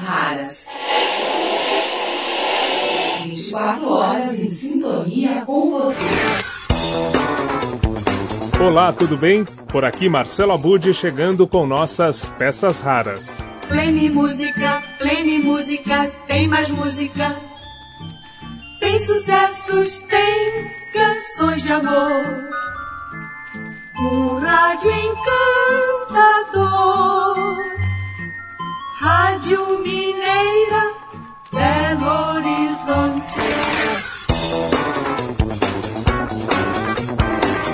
raras. 24 horas em sintonia com você. Olá, tudo bem? Por aqui Marcelo Abud chegando com nossas peças raras. Play música, play música, tem mais música. Tem sucessos, tem canções de amor. Um rádio encantador. Rádio Mineira, Belo Horizonte.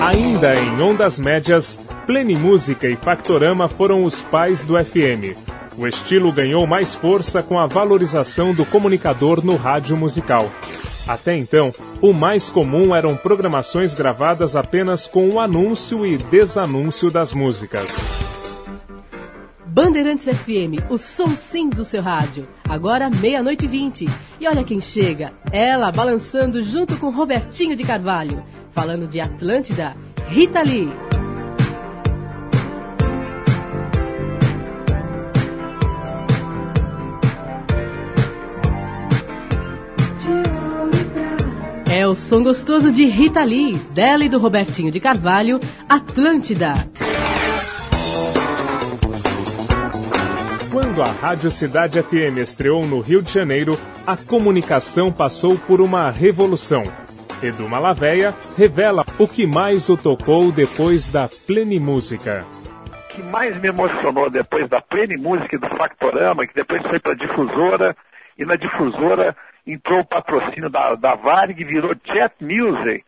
Ainda em ondas médias, Plenimúsica e Factorama foram os pais do FM. O estilo ganhou mais força com a valorização do comunicador no rádio musical. Até então, o mais comum eram programações gravadas apenas com o anúncio e desanúncio das músicas. Bandeirantes FM, o som sim do seu rádio. Agora meia-noite e vinte. E olha quem chega. Ela balançando junto com Robertinho de Carvalho. Falando de Atlântida, Rita Lee. É o som gostoso de Rita Lee, dela e do Robertinho de Carvalho, Atlântida. Quando a Rádio Cidade FM estreou no Rio de Janeiro, a comunicação passou por uma revolução. Edu Malaveia revela o que mais o tocou depois da Plenimúsica. O que mais me emocionou depois da Plenimúsica e do Factorama, que depois foi para a difusora, e na difusora entrou o patrocínio da, da Varg, virou Jet Music.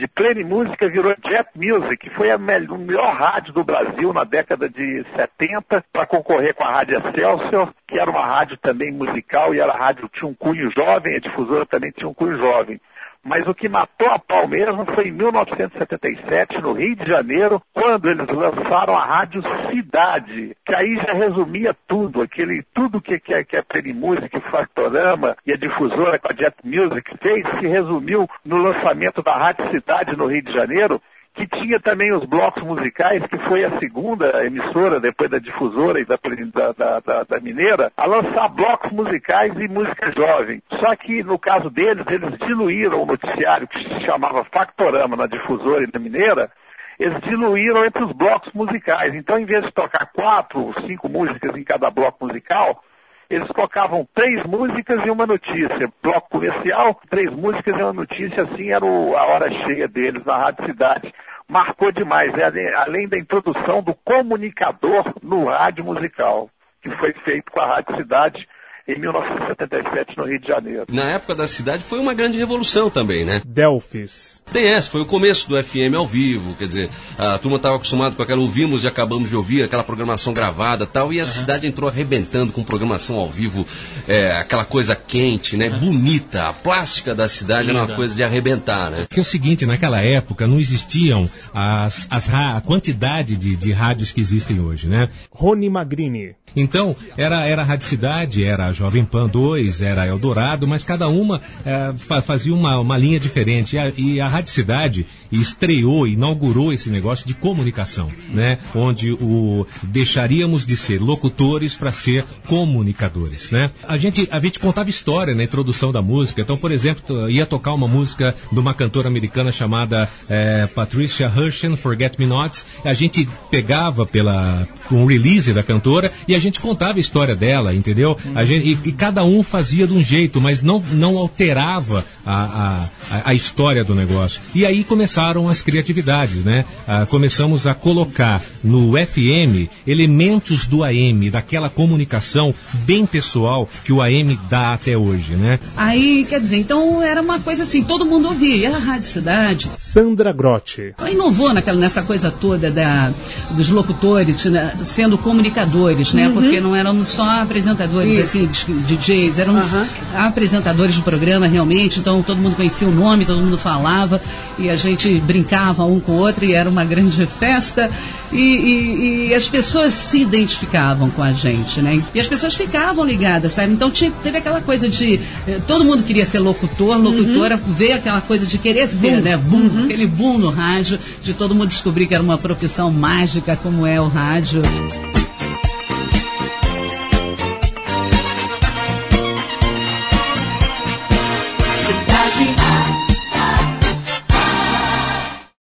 De Play Música virou Jet Music, que foi a melhor, melhor rádio do Brasil na década de 70, para concorrer com a Rádio Excelsior, que era uma rádio também musical, e era a rádio tinha um cunho jovem, a difusora também tinha um cunho jovem. Mas o que matou a pau mesmo foi em 1977, no Rio de Janeiro, quando eles lançaram a Rádio Cidade, que aí já resumia tudo, aquele tudo que, que, que a Perimúsica, o Factorama e a difusora com a Jet Music fez, se resumiu no lançamento da Rádio Cidade no Rio de Janeiro, que tinha também os blocos musicais, que foi a segunda emissora, depois da difusora e da, da, da, da, Mineira, a lançar blocos musicais e música jovem. Só que, no caso deles, eles diluíram o noticiário que se chamava Factorama na difusora e na Mineira, eles diluíram entre os blocos musicais. Então, em vez de tocar quatro, cinco músicas em cada bloco musical, eles tocavam três músicas e uma notícia. Bloco comercial, três músicas e uma notícia, assim era o, a hora cheia deles na Rádio Cidade. Marcou demais, é, além da introdução do comunicador no rádio musical, que foi feito com a Rádio Cidade em 1977 no Rio de Janeiro. Na época da cidade foi uma grande revolução também, né? Delphis. DS, foi o começo do FM ao vivo, quer dizer, a turma estava acostumada com aquela ouvimos e acabamos de ouvir, aquela programação gravada tal, e a uhum. cidade entrou arrebentando com programação ao vivo, é, aquela coisa quente, né? Uhum. Bonita, a plástica da cidade Linda. era uma coisa de arrebentar, né? Que é o seguinte, naquela época não existiam as, as a quantidade de, de rádios que existem hoje, né? Rony Magrini. Então, era, era a Rádio Cidade, era a Jovem Pan 2, era Eldorado, mas cada uma é, fazia uma, uma linha diferente. E a, e a Rádio Cidade estreou, inaugurou esse negócio de comunicação, né? Onde o, deixaríamos de ser locutores para ser comunicadores, né? A gente, a gente contava história na introdução da música. Então, por exemplo, ia tocar uma música de uma cantora americana chamada é, Patricia Hershen, Forget Me Nots. A gente pegava pela um release da cantora e a gente contava a história dela, entendeu? A gente, e, e cada um fazia de um jeito, mas não, não alterava a, a, a história do negócio. E aí começaram as criatividades, né? Ah, começamos a colocar no FM elementos do AM, daquela comunicação bem pessoal que o AM dá até hoje, né? Aí, quer dizer, então era uma coisa assim, todo mundo ouvia, e a Rádio Cidade. Sandra Grotti. Inovou naquela, nessa coisa toda da, dos locutores né, sendo comunicadores, né? Uhum. Porque não éramos só apresentadores, Isso. assim, DJs, éramos uhum. apresentadores do programa realmente, então todo mundo conhecia o nome, todo mundo falava e a gente brincava um com o outro e era uma grande festa e, e, e as pessoas se identificavam com a gente, né? E as pessoas ficavam ligadas, sabe? Então tinha, teve aquela coisa de eh, todo mundo queria ser locutor, locutora, uhum. veio aquela coisa de querer ser, boom. né? Boom, uhum. aquele boom no rádio, de todo mundo descobrir que era uma profissão mágica como é o rádio.